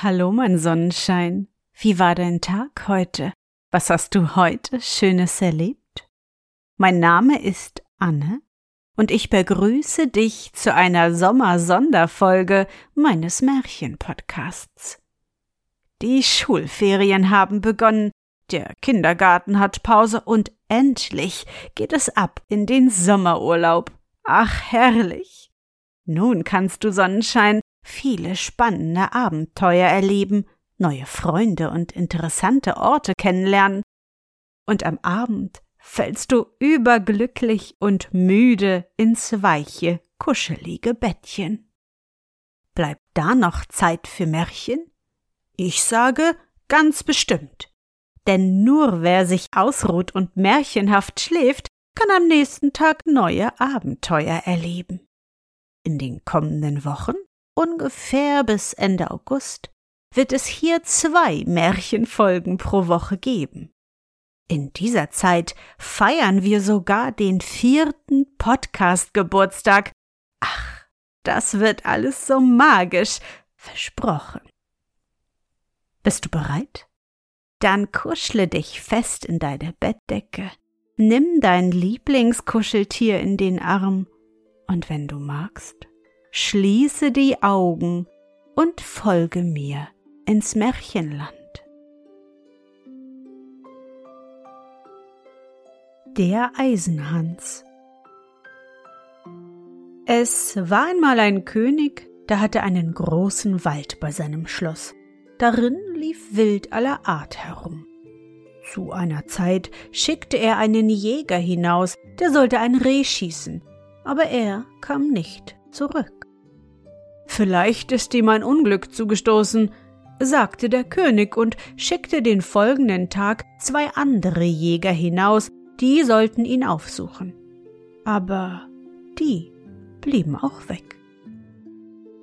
Hallo, mein Sonnenschein. Wie war dein Tag heute? Was hast du heute Schönes erlebt? Mein Name ist Anne und ich begrüße dich zu einer Sommersonderfolge meines Märchenpodcasts. Die Schulferien haben begonnen, der Kindergarten hat Pause und endlich geht es ab in den Sommerurlaub. Ach, herrlich. Nun kannst du Sonnenschein viele spannende Abenteuer erleben, neue Freunde und interessante Orte kennenlernen. Und am Abend fällst du überglücklich und müde ins weiche, kuschelige Bettchen. Bleibt da noch Zeit für Märchen? Ich sage ganz bestimmt. Denn nur wer sich ausruht und märchenhaft schläft, kann am nächsten Tag neue Abenteuer erleben. In den kommenden Wochen ungefähr bis Ende August, wird es hier zwei Märchenfolgen pro Woche geben. In dieser Zeit feiern wir sogar den vierten Podcast-Geburtstag. Ach, das wird alles so magisch, versprochen. Bist du bereit? Dann kuschle dich fest in deine Bettdecke, nimm dein Lieblingskuscheltier in den Arm und wenn du magst, schließe die Augen und folge mir ins Märchenland. Der Eisenhans Es war einmal ein König, der hatte einen großen Wald bei seinem Schloss. Darin lief Wild aller Art herum. Zu einer Zeit schickte er einen Jäger hinaus, der sollte ein Reh schießen, aber er kam nicht zurück. Vielleicht ist ihm ein Unglück zugestoßen, sagte der König und schickte den folgenden Tag zwei andere Jäger hinaus, die sollten ihn aufsuchen. Aber die blieben auch weg.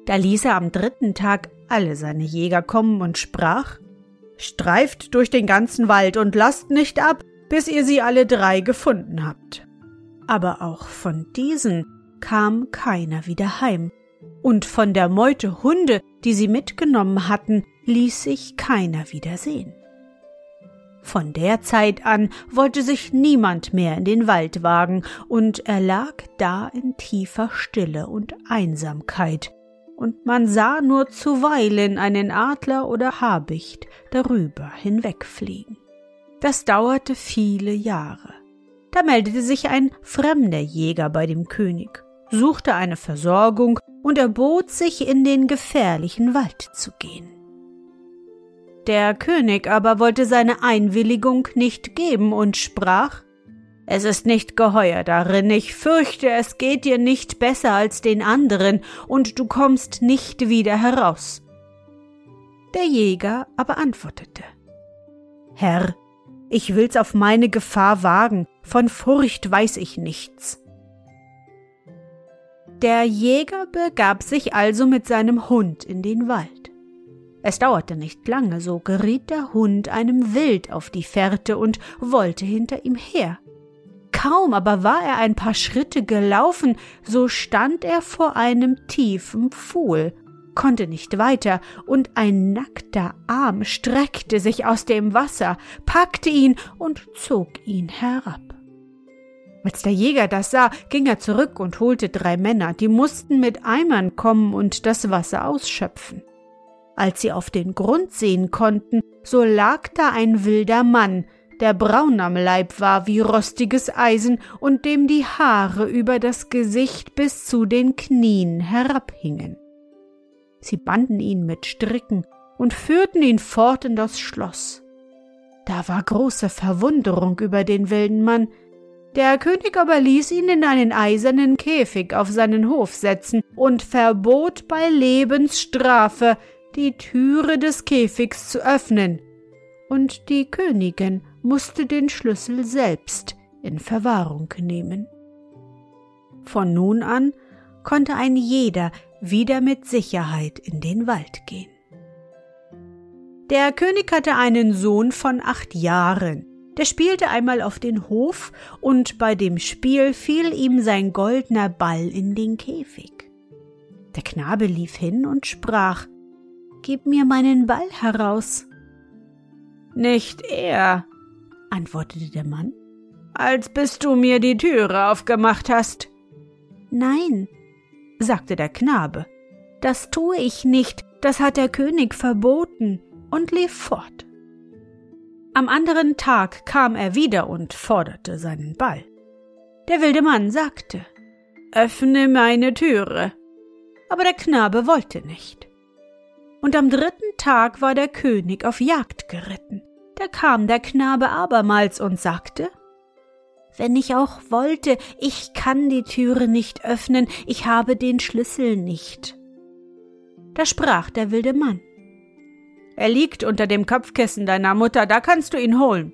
Da ließ er am dritten Tag alle seine Jäger kommen und sprach Streift durch den ganzen Wald und lasst nicht ab, bis ihr sie alle drei gefunden habt. Aber auch von diesen kam keiner wieder heim, und von der Meute Hunde, die sie mitgenommen hatten, ließ sich keiner wieder sehen. Von der Zeit an wollte sich niemand mehr in den Wald wagen, und er lag da in tiefer Stille und Einsamkeit, und man sah nur zuweilen einen Adler oder Habicht darüber hinwegfliegen. Das dauerte viele Jahre. Da meldete sich ein fremder Jäger bei dem König, suchte eine Versorgung und erbot sich, in den gefährlichen Wald zu gehen. Der König aber wollte seine Einwilligung nicht geben und sprach Es ist nicht geheuer darin, ich fürchte, es geht dir nicht besser als den anderen, und du kommst nicht wieder heraus. Der Jäger aber antwortete Herr, ich will's auf meine Gefahr wagen, von Furcht weiß ich nichts. Der Jäger begab sich also mit seinem Hund in den Wald. Es dauerte nicht lange, so geriet der Hund einem Wild auf die Fährte und wollte hinter ihm her. Kaum aber war er ein paar Schritte gelaufen, so stand er vor einem tiefen Pfuhl, konnte nicht weiter, und ein nackter Arm streckte sich aus dem Wasser, packte ihn und zog ihn herab. Als der Jäger das sah, ging er zurück und holte drei Männer, die mussten mit Eimern kommen und das Wasser ausschöpfen. Als sie auf den Grund sehen konnten, so lag da ein wilder Mann, der braun am Leib war wie rostiges Eisen und dem die Haare über das Gesicht bis zu den Knien herabhingen. Sie banden ihn mit Stricken und führten ihn fort in das Schloss. Da war große Verwunderung über den wilden Mann, der König aber ließ ihn in einen eisernen Käfig auf seinen Hof setzen und verbot bei Lebensstrafe, die Türe des Käfigs zu öffnen, und die Königin musste den Schlüssel selbst in Verwahrung nehmen. Von nun an konnte ein jeder wieder mit Sicherheit in den Wald gehen. Der König hatte einen Sohn von acht Jahren, der spielte einmal auf den Hof, und bei dem Spiel fiel ihm sein goldner Ball in den Käfig. Der Knabe lief hin und sprach Gib mir meinen Ball heraus. Nicht er, antwortete der Mann, als bis du mir die Türe aufgemacht hast. Nein, sagte der Knabe, das tue ich nicht, das hat der König verboten, und lief fort. Am anderen Tag kam er wieder und forderte seinen Ball. Der wilde Mann sagte Öffne meine Türe. Aber der Knabe wollte nicht. Und am dritten Tag war der König auf Jagd geritten. Da kam der Knabe abermals und sagte Wenn ich auch wollte, ich kann die Türe nicht öffnen, ich habe den Schlüssel nicht. Da sprach der wilde Mann er liegt unter dem Kopfkissen deiner Mutter, da kannst du ihn holen.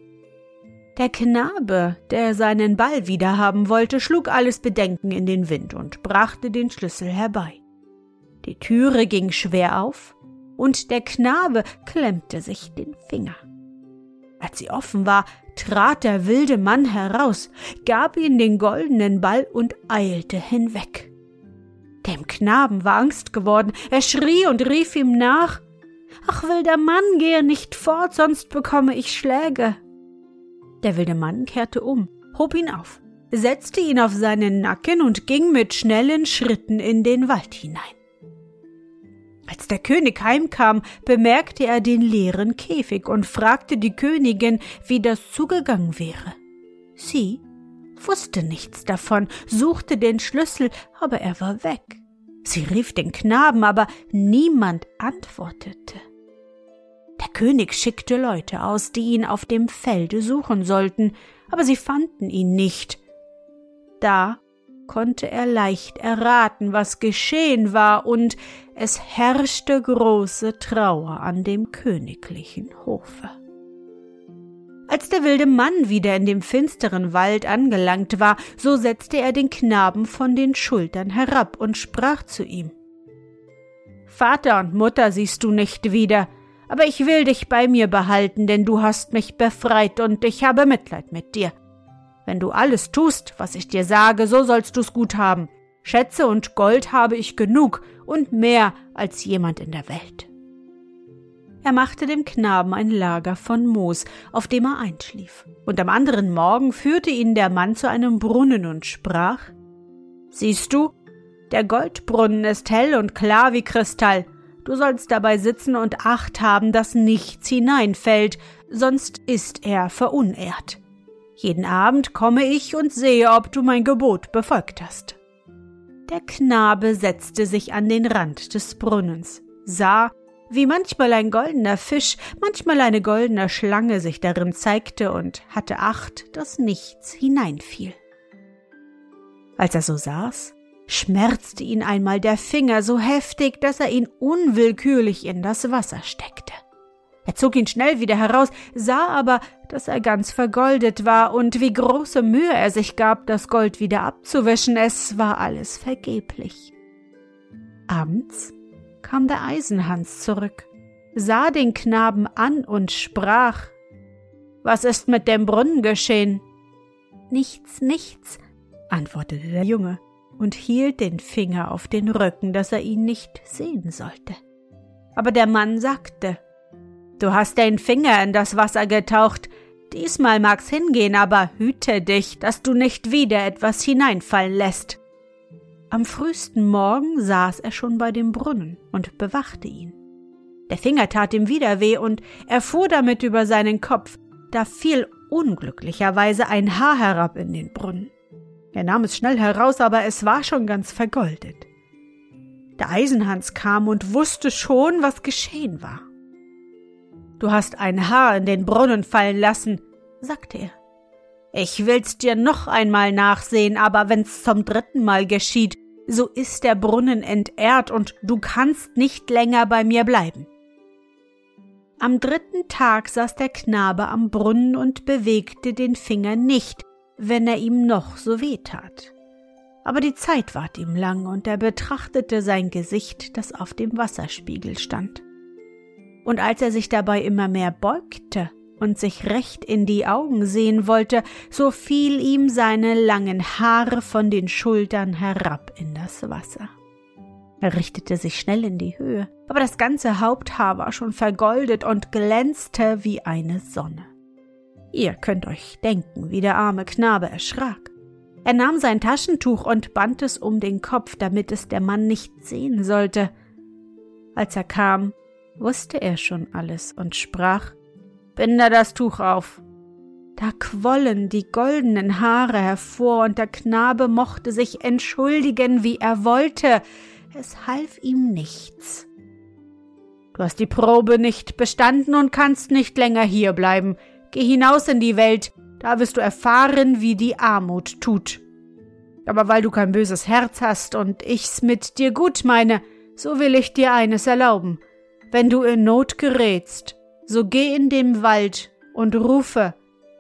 Der Knabe, der seinen Ball wiederhaben wollte, schlug alles Bedenken in den Wind und brachte den Schlüssel herbei. Die Türe ging schwer auf, und der Knabe klemmte sich den Finger. Als sie offen war, trat der wilde Mann heraus, gab ihm den goldenen Ball und eilte hinweg. Dem Knaben war Angst geworden, er schrie und rief ihm nach Ach, wilder Mann, gehe nicht fort, sonst bekomme ich Schläge. Der wilde Mann kehrte um, hob ihn auf, setzte ihn auf seinen Nacken und ging mit schnellen Schritten in den Wald hinein. Als der König heimkam, bemerkte er den leeren Käfig und fragte die Königin, wie das zugegangen wäre. Sie wusste nichts davon, suchte den Schlüssel, aber er war weg. Sie rief den Knaben, aber niemand antwortete. Der König schickte Leute aus, die ihn auf dem Felde suchen sollten, aber sie fanden ihn nicht. Da konnte er leicht erraten, was geschehen war, und es herrschte große Trauer an dem königlichen Hofe. Als der wilde Mann wieder in dem finsteren Wald angelangt war, so setzte er den Knaben von den Schultern herab und sprach zu ihm Vater und Mutter siehst du nicht wieder, aber ich will dich bei mir behalten, denn du hast mich befreit und ich habe Mitleid mit dir. Wenn du alles tust, was ich dir sage, so sollst du's gut haben. Schätze und Gold habe ich genug und mehr als jemand in der Welt. Er machte dem Knaben ein Lager von Moos, auf dem er einschlief, und am anderen Morgen führte ihn der Mann zu einem Brunnen und sprach Siehst du, der Goldbrunnen ist hell und klar wie Kristall, Du sollst dabei sitzen und Acht haben, dass nichts hineinfällt, sonst ist er verunehrt. Jeden Abend komme ich und sehe, ob du mein Gebot befolgt hast. Der Knabe setzte sich an den Rand des Brunnens, sah, wie manchmal ein goldener Fisch, manchmal eine goldene Schlange sich darin zeigte und hatte Acht, dass nichts hineinfiel. Als er so saß, schmerzte ihn einmal der Finger so heftig, dass er ihn unwillkürlich in das Wasser steckte. Er zog ihn schnell wieder heraus, sah aber, dass er ganz vergoldet war und wie große Mühe er sich gab, das Gold wieder abzuwischen, es war alles vergeblich. Abends kam der Eisenhans zurück, sah den Knaben an und sprach Was ist mit dem Brunnen geschehen? Nichts, nichts, antwortete der Junge und hielt den Finger auf den Rücken, dass er ihn nicht sehen sollte. Aber der Mann sagte Du hast den Finger in das Wasser getaucht, diesmal mag's hingehen, aber hüte dich, dass du nicht wieder etwas hineinfallen lässt. Am frühesten Morgen saß er schon bei dem Brunnen und bewachte ihn. Der Finger tat ihm wieder weh und er fuhr damit über seinen Kopf, da fiel unglücklicherweise ein Haar herab in den Brunnen. Er nahm es schnell heraus, aber es war schon ganz vergoldet. Der Eisenhans kam und wusste schon, was geschehen war. Du hast ein Haar in den Brunnen fallen lassen, sagte er. Ich will's dir noch einmal nachsehen, aber wenn's zum dritten Mal geschieht, so ist der Brunnen entehrt und du kannst nicht länger bei mir bleiben. Am dritten Tag saß der Knabe am Brunnen und bewegte den Finger nicht, wenn er ihm noch so weh tat. Aber die Zeit ward ihm lang, und er betrachtete sein Gesicht, das auf dem Wasserspiegel stand. Und als er sich dabei immer mehr beugte und sich recht in die Augen sehen wollte, so fiel ihm seine langen Haare von den Schultern herab in das Wasser. Er richtete sich schnell in die Höhe, aber das ganze Haupthaar war schon vergoldet und glänzte wie eine Sonne. Ihr könnt euch denken, wie der arme Knabe erschrak. Er nahm sein Taschentuch und band es um den Kopf, damit es der Mann nicht sehen sollte. Als er kam, wusste er schon alles und sprach Binde das Tuch auf. Da quollen die goldenen Haare hervor, und der Knabe mochte sich entschuldigen, wie er wollte, es half ihm nichts. Du hast die Probe nicht bestanden und kannst nicht länger hierbleiben. Geh hinaus in die Welt, da wirst du erfahren, wie die Armut tut. Aber weil du kein böses Herz hast und ich's mit dir gut meine, so will ich dir eines erlauben. Wenn du in Not gerätst, so geh in den Wald und rufe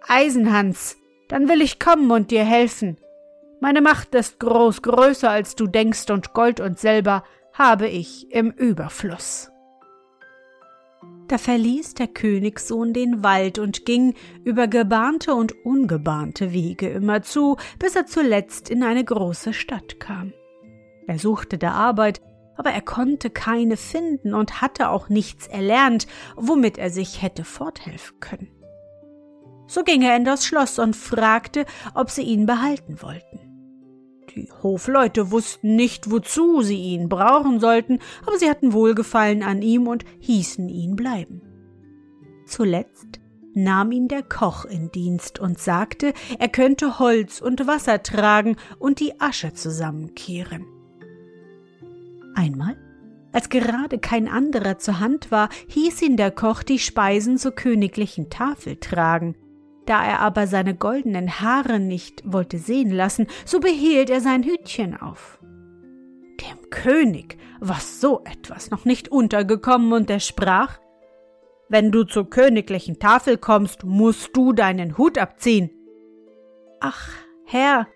Eisenhans, dann will ich kommen und dir helfen. Meine Macht ist groß, größer als du denkst, und Gold und Silber habe ich im Überfluss. Da verließ der Königssohn den Wald und ging über gebahnte und ungebahnte Wege immerzu, bis er zuletzt in eine große Stadt kam. Er suchte der Arbeit, aber er konnte keine finden und hatte auch nichts erlernt, womit er sich hätte forthelfen können. So ging er in das Schloss und fragte, ob sie ihn behalten wollten. Die Hofleute wussten nicht, wozu sie ihn brauchen sollten, aber sie hatten Wohlgefallen an ihm und hießen ihn bleiben. Zuletzt nahm ihn der Koch in Dienst und sagte, er könnte Holz und Wasser tragen und die Asche zusammenkehren. Einmal, als gerade kein anderer zur Hand war, hieß ihn der Koch die Speisen zur königlichen Tafel tragen. Da er aber seine goldenen Haare nicht wollte sehen lassen, so behielt er sein Hütchen auf. Dem König war so etwas noch nicht untergekommen, und er sprach Wenn du zur königlichen Tafel kommst, musst du deinen Hut abziehen. Ach, Herr,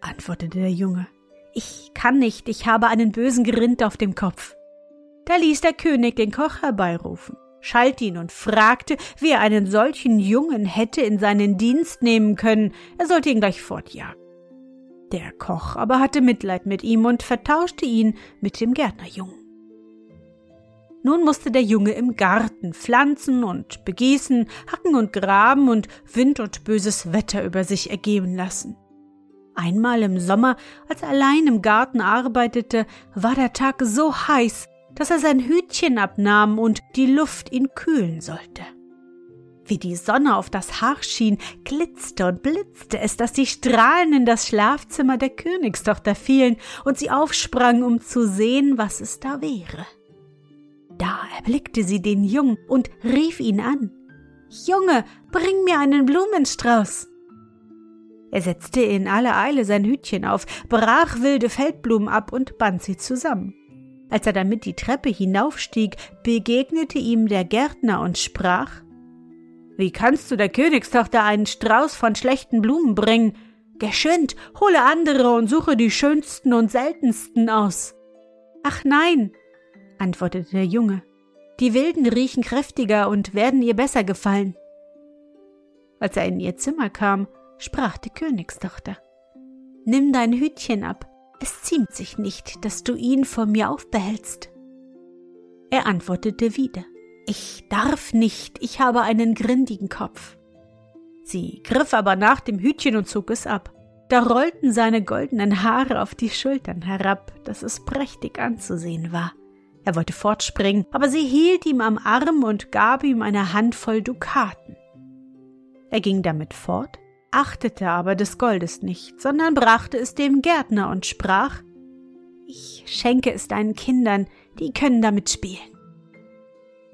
antwortete der Junge, ich kann nicht, ich habe einen bösen Gerind auf dem Kopf. Da ließ der König den Koch herbeirufen schalt ihn und fragte, wie er einen solchen Jungen hätte in seinen Dienst nehmen können, er sollte ihn gleich fortjagen. Der Koch aber hatte Mitleid mit ihm und vertauschte ihn mit dem Gärtnerjungen. Nun musste der Junge im Garten pflanzen und begießen, hacken und graben und Wind und böses Wetter über sich ergeben lassen. Einmal im Sommer, als er allein im Garten arbeitete, war der Tag so heiß, dass er sein Hütchen abnahm und die Luft ihn kühlen sollte. Wie die Sonne auf das Haar schien, glitzte und blitzte es, dass die Strahlen in das Schlafzimmer der Königstochter fielen und sie aufsprang, um zu sehen, was es da wäre. Da erblickte sie den Jungen und rief ihn an. Junge, bring mir einen Blumenstrauß. Er setzte in aller Eile sein Hütchen auf, brach wilde Feldblumen ab und band sie zusammen. Als er damit die Treppe hinaufstieg, begegnete ihm der Gärtner und sprach Wie kannst du der Königstochter einen Strauß von schlechten Blumen bringen? Geschwind, hole andere und suche die schönsten und seltensten aus. Ach nein, antwortete der Junge, die wilden riechen kräftiger und werden ihr besser gefallen. Als er in ihr Zimmer kam, sprach die Königstochter Nimm dein Hütchen ab, es ziemt sich nicht, dass du ihn vor mir aufbehältst. Er antwortete wieder, ich darf nicht, ich habe einen grindigen Kopf. Sie griff aber nach dem Hütchen und zog es ab. Da rollten seine goldenen Haare auf die Schultern herab, dass es prächtig anzusehen war. Er wollte fortspringen, aber sie hielt ihm am Arm und gab ihm eine Handvoll Dukaten. Er ging damit fort, achtete aber des Goldes nicht, sondern brachte es dem Gärtner und sprach Ich schenke es deinen Kindern, die können damit spielen.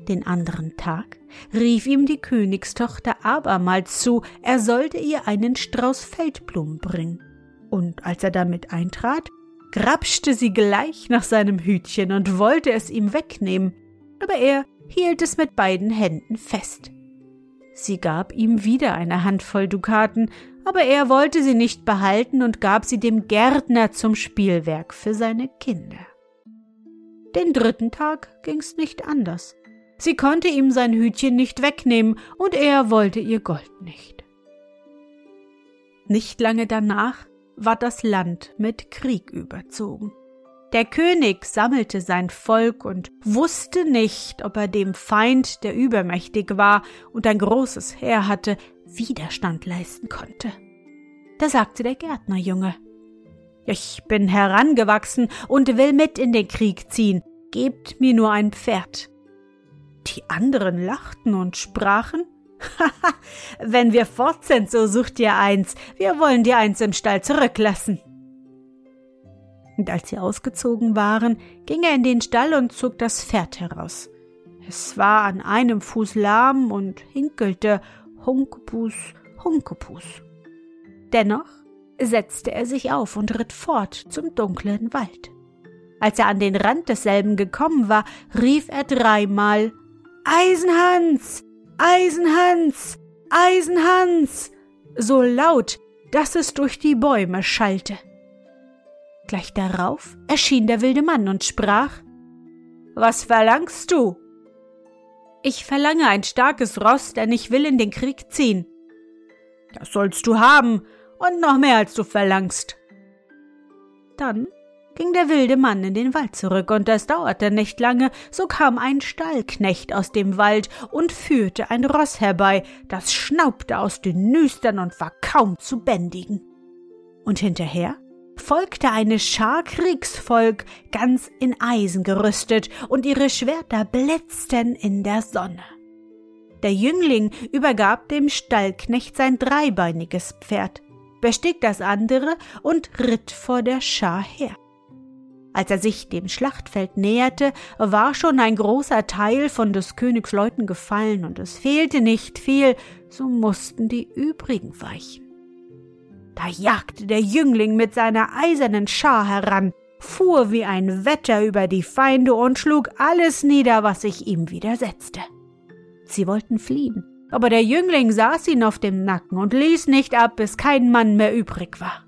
Den anderen Tag rief ihm die Königstochter abermals zu, er sollte ihr einen Strauß Feldblumen bringen. Und als er damit eintrat, grapschte sie gleich nach seinem Hütchen und wollte es ihm wegnehmen. aber er hielt es mit beiden Händen fest. Sie gab ihm wieder eine Handvoll Dukaten, aber er wollte sie nicht behalten und gab sie dem Gärtner zum Spielwerk für seine Kinder. Den dritten Tag ging's nicht anders. Sie konnte ihm sein Hütchen nicht wegnehmen, und er wollte ihr Gold nicht. Nicht lange danach war das Land mit Krieg überzogen. Der König sammelte sein Volk und wusste nicht, ob er dem Feind, der übermächtig war und ein großes Heer hatte, Widerstand leisten konnte. Da sagte der Gärtnerjunge Ich bin herangewachsen und will mit in den Krieg ziehen, gebt mir nur ein Pferd. Die anderen lachten und sprachen Haha, wenn wir fort sind, so sucht ihr eins, wir wollen dir eins im Stall zurücklassen. Und als sie ausgezogen waren, ging er in den Stall und zog das Pferd heraus. Es war an einem Fuß lahm und hinkelte Hunkepus, Hunkepus. Dennoch setzte er sich auf und ritt fort zum dunklen Wald. Als er an den Rand desselben gekommen war, rief er dreimal Eisenhans, Eisenhans, Eisenhans, so laut, dass es durch die Bäume schallte. Gleich darauf erschien der wilde Mann und sprach Was verlangst du? Ich verlange ein starkes Ross, denn ich will in den Krieg ziehen. Das sollst du haben, und noch mehr als du verlangst. Dann ging der wilde Mann in den Wald zurück, und es dauerte nicht lange, so kam ein Stallknecht aus dem Wald und führte ein Ross herbei, das schnaubte aus den Nüstern und war kaum zu bändigen. Und hinterher folgte eine Schar Kriegsvolk, ganz in Eisen gerüstet, und ihre Schwerter blitzten in der Sonne. Der Jüngling übergab dem Stallknecht sein dreibeiniges Pferd, bestieg das andere und ritt vor der Schar her. Als er sich dem Schlachtfeld näherte, war schon ein großer Teil von des Königs Leuten gefallen, und es fehlte nicht viel, so mussten die übrigen weichen. Da jagte der Jüngling mit seiner eisernen Schar heran, fuhr wie ein Wetter über die Feinde und schlug alles nieder, was sich ihm widersetzte. Sie wollten fliehen, aber der Jüngling saß ihn auf dem Nacken und ließ nicht ab, bis kein Mann mehr übrig war.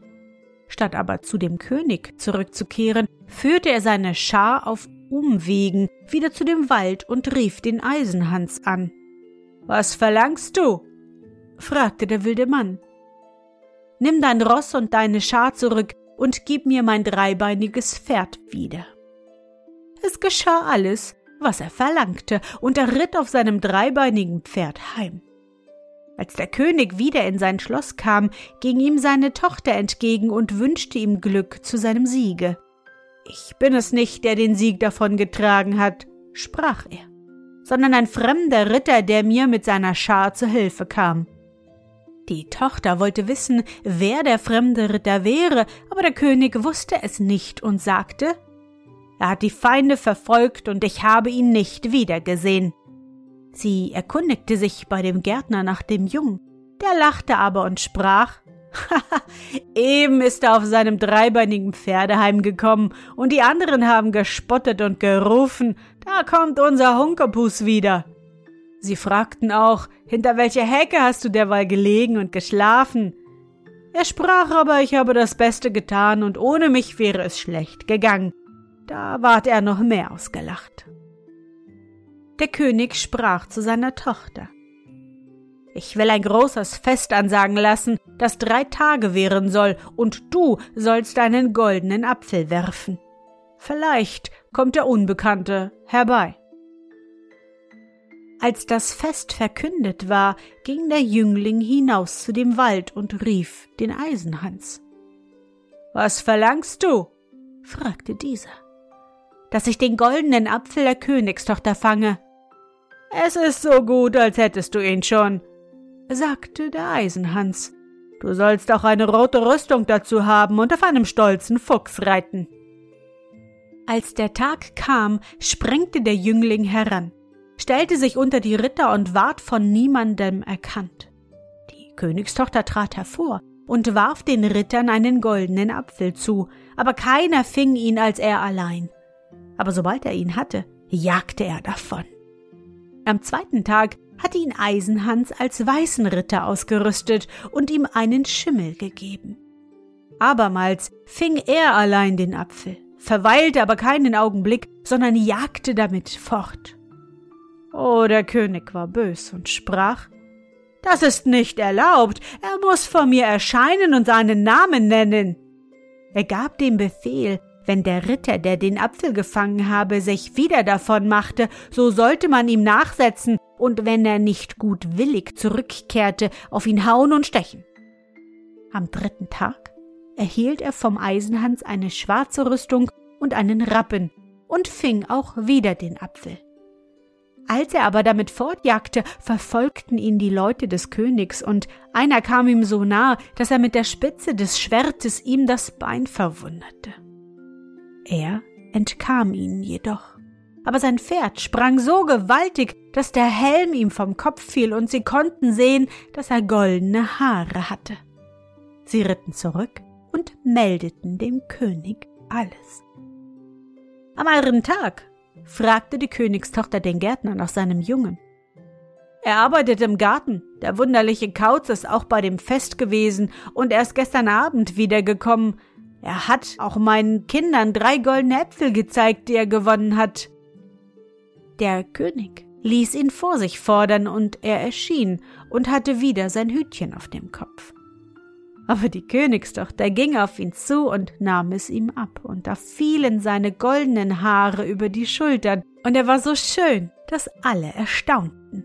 Statt aber zu dem König zurückzukehren, führte er seine Schar auf Umwegen wieder zu dem Wald und rief den Eisenhans an. Was verlangst du? fragte der wilde Mann. Nimm dein Ross und deine Schar zurück und gib mir mein dreibeiniges Pferd wieder. Es geschah alles, was er verlangte, und er ritt auf seinem dreibeinigen Pferd heim. Als der König wieder in sein Schloss kam, ging ihm seine Tochter entgegen und wünschte ihm Glück zu seinem Siege. Ich bin es nicht, der den Sieg davongetragen hat, sprach er, sondern ein fremder Ritter, der mir mit seiner Schar zu Hilfe kam. Die Tochter wollte wissen, wer der fremde Ritter wäre, aber der König wusste es nicht und sagte Er hat die Feinde verfolgt und ich habe ihn nicht wiedergesehen. Sie erkundigte sich bei dem Gärtner nach dem Jungen, der lachte aber und sprach Haha, eben ist er auf seinem dreibeinigen Pferde heimgekommen, und die anderen haben gespottet und gerufen, da kommt unser Hunkerpus wieder. Sie fragten auch, hinter welcher Hecke hast du derweil gelegen und geschlafen? Er sprach aber, ich habe das Beste getan und ohne mich wäre es schlecht gegangen. Da ward er noch mehr ausgelacht. Der König sprach zu seiner Tochter. Ich will ein großes Fest ansagen lassen, das drei Tage währen soll, und du sollst deinen goldenen Apfel werfen. Vielleicht kommt der Unbekannte herbei. Als das Fest verkündet war, ging der Jüngling hinaus zu dem Wald und rief den Eisenhans. Was verlangst du? fragte dieser. Dass ich den goldenen Apfel der Königstochter fange. Es ist so gut, als hättest du ihn schon, sagte der Eisenhans. Du sollst auch eine rote Rüstung dazu haben und auf einem stolzen Fuchs reiten. Als der Tag kam, sprengte der Jüngling heran stellte sich unter die Ritter und ward von niemandem erkannt. Die Königstochter trat hervor und warf den Rittern einen goldenen Apfel zu, aber keiner fing ihn als er allein. Aber sobald er ihn hatte, jagte er davon. Am zweiten Tag hatte ihn Eisenhans als weißen Ritter ausgerüstet und ihm einen Schimmel gegeben. Abermals fing er allein den Apfel, verweilte aber keinen Augenblick, sondern jagte damit fort. Oh, der König war bös und sprach Das ist nicht erlaubt, er muss vor mir erscheinen und seinen Namen nennen. Er gab den Befehl, wenn der Ritter, der den Apfel gefangen habe, sich wieder davon machte, so sollte man ihm nachsetzen und wenn er nicht gutwillig zurückkehrte, auf ihn hauen und stechen. Am dritten Tag erhielt er vom Eisenhans eine schwarze Rüstung und einen Rappen und fing auch wieder den Apfel. Als er aber damit fortjagte, verfolgten ihn die Leute des Königs, und einer kam ihm so nah, dass er mit der Spitze des Schwertes ihm das Bein verwundete. Er entkam ihnen jedoch. Aber sein Pferd sprang so gewaltig, dass der Helm ihm vom Kopf fiel und sie konnten sehen, dass er goldene Haare hatte. Sie ritten zurück und meldeten dem König alles. Am anderen Tag fragte die Königstochter den Gärtner nach seinem Jungen. Er arbeitet im Garten. Der wunderliche Kauz ist auch bei dem Fest gewesen und er ist gestern Abend wiedergekommen. Er hat auch meinen Kindern drei goldene Äpfel gezeigt, die er gewonnen hat. Der König ließ ihn vor sich fordern, und er erschien und hatte wieder sein Hütchen auf dem Kopf. Aber die Königstochter ging auf ihn zu und nahm es ihm ab, und da fielen seine goldenen Haare über die Schultern, und er war so schön, dass alle erstaunten.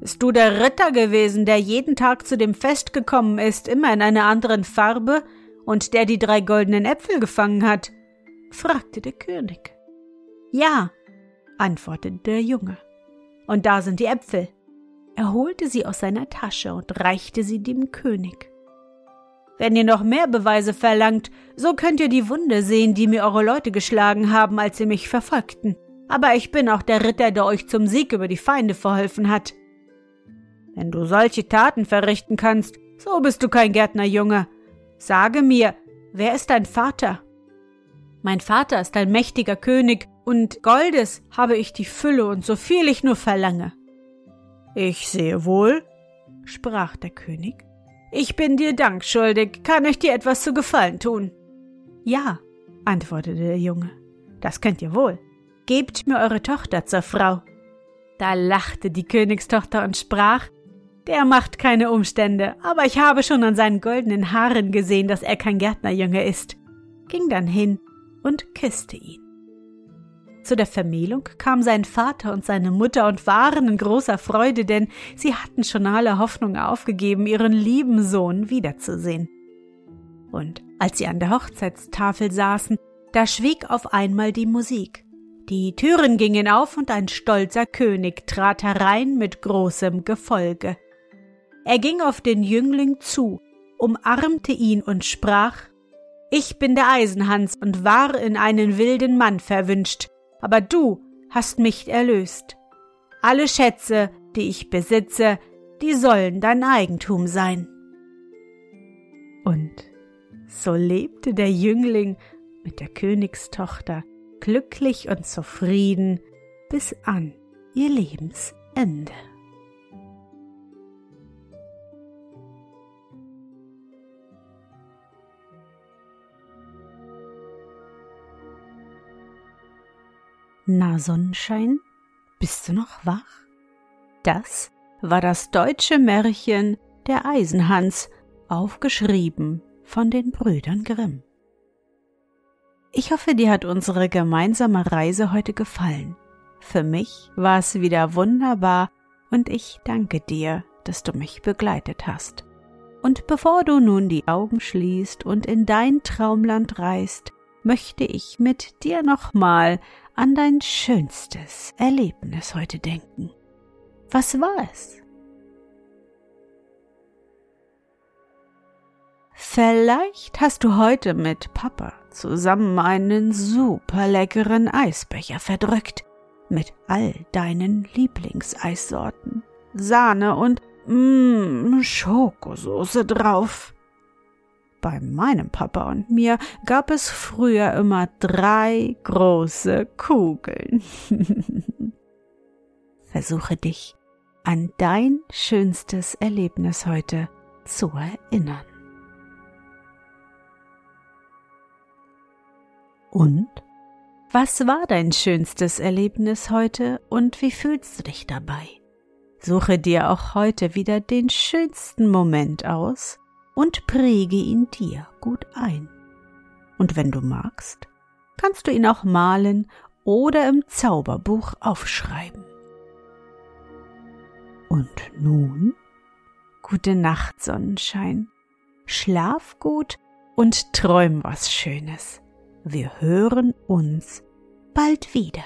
Bist du der Ritter gewesen, der jeden Tag zu dem Fest gekommen ist, immer in einer anderen Farbe, und der die drei goldenen Äpfel gefangen hat? fragte der König. Ja, antwortete der Junge. Und da sind die Äpfel. Er holte sie aus seiner Tasche und reichte sie dem König. Wenn ihr noch mehr Beweise verlangt, so könnt ihr die Wunde sehen, die mir eure Leute geschlagen haben, als sie mich verfolgten. Aber ich bin auch der Ritter, der euch zum Sieg über die Feinde verholfen hat. Wenn du solche Taten verrichten kannst, so bist du kein Gärtnerjunge, Sage mir, wer ist dein Vater? Mein Vater ist ein mächtiger König, und Goldes habe ich die Fülle und so viel ich nur verlange. Ich sehe wohl, sprach der König. Ich bin dir Dank schuldig, kann ich dir etwas zu Gefallen tun? Ja, antwortete der Junge, das könnt ihr wohl. Gebt mir eure Tochter zur Frau. Da lachte die Königstochter und sprach, der macht keine Umstände, aber ich habe schon an seinen goldenen Haaren gesehen, dass er kein Gärtnerjunge ist, ging dann hin und küsste ihn. Zu der Vermählung kam sein Vater und seine Mutter und waren in großer Freude, denn sie hatten schon alle Hoffnung aufgegeben, ihren lieben Sohn wiederzusehen. Und als sie an der Hochzeitstafel saßen, da schwieg auf einmal die Musik. Die Türen gingen auf und ein stolzer König trat herein mit großem Gefolge. Er ging auf den Jüngling zu, umarmte ihn und sprach Ich bin der Eisenhans und war in einen wilden Mann verwünscht, aber du hast mich erlöst. Alle Schätze, die ich besitze, die sollen dein Eigentum sein. Und so lebte der Jüngling mit der Königstochter glücklich und zufrieden bis an ihr Lebensende. Na Sonnenschein, bist du noch wach? Das war das deutsche Märchen Der Eisenhans, aufgeschrieben von den Brüdern Grimm. Ich hoffe, dir hat unsere gemeinsame Reise heute gefallen. Für mich war es wieder wunderbar und ich danke dir, dass du mich begleitet hast. Und bevor du nun die Augen schließt und in dein Traumland reist, möchte ich mit dir nochmal an dein schönstes Erlebnis heute denken. Was war es? Vielleicht hast du heute mit Papa zusammen einen super leckeren Eisbecher verdrückt mit all deinen Bei meinem Papa und mir gab es früher immer drei große Kugeln. Versuche dich an dein schönstes Erlebnis heute zu erinnern. Und? Was war dein schönstes Erlebnis heute und wie fühlst du dich dabei? Suche dir auch heute wieder den schönsten Moment aus und präge ihn dir gut ein. Und wenn du magst, kannst du ihn auch malen oder im Zauberbuch aufschreiben. Und nun, gute Nacht, Sonnenschein, schlaf gut und träum was Schönes. Wir hören uns bald wieder.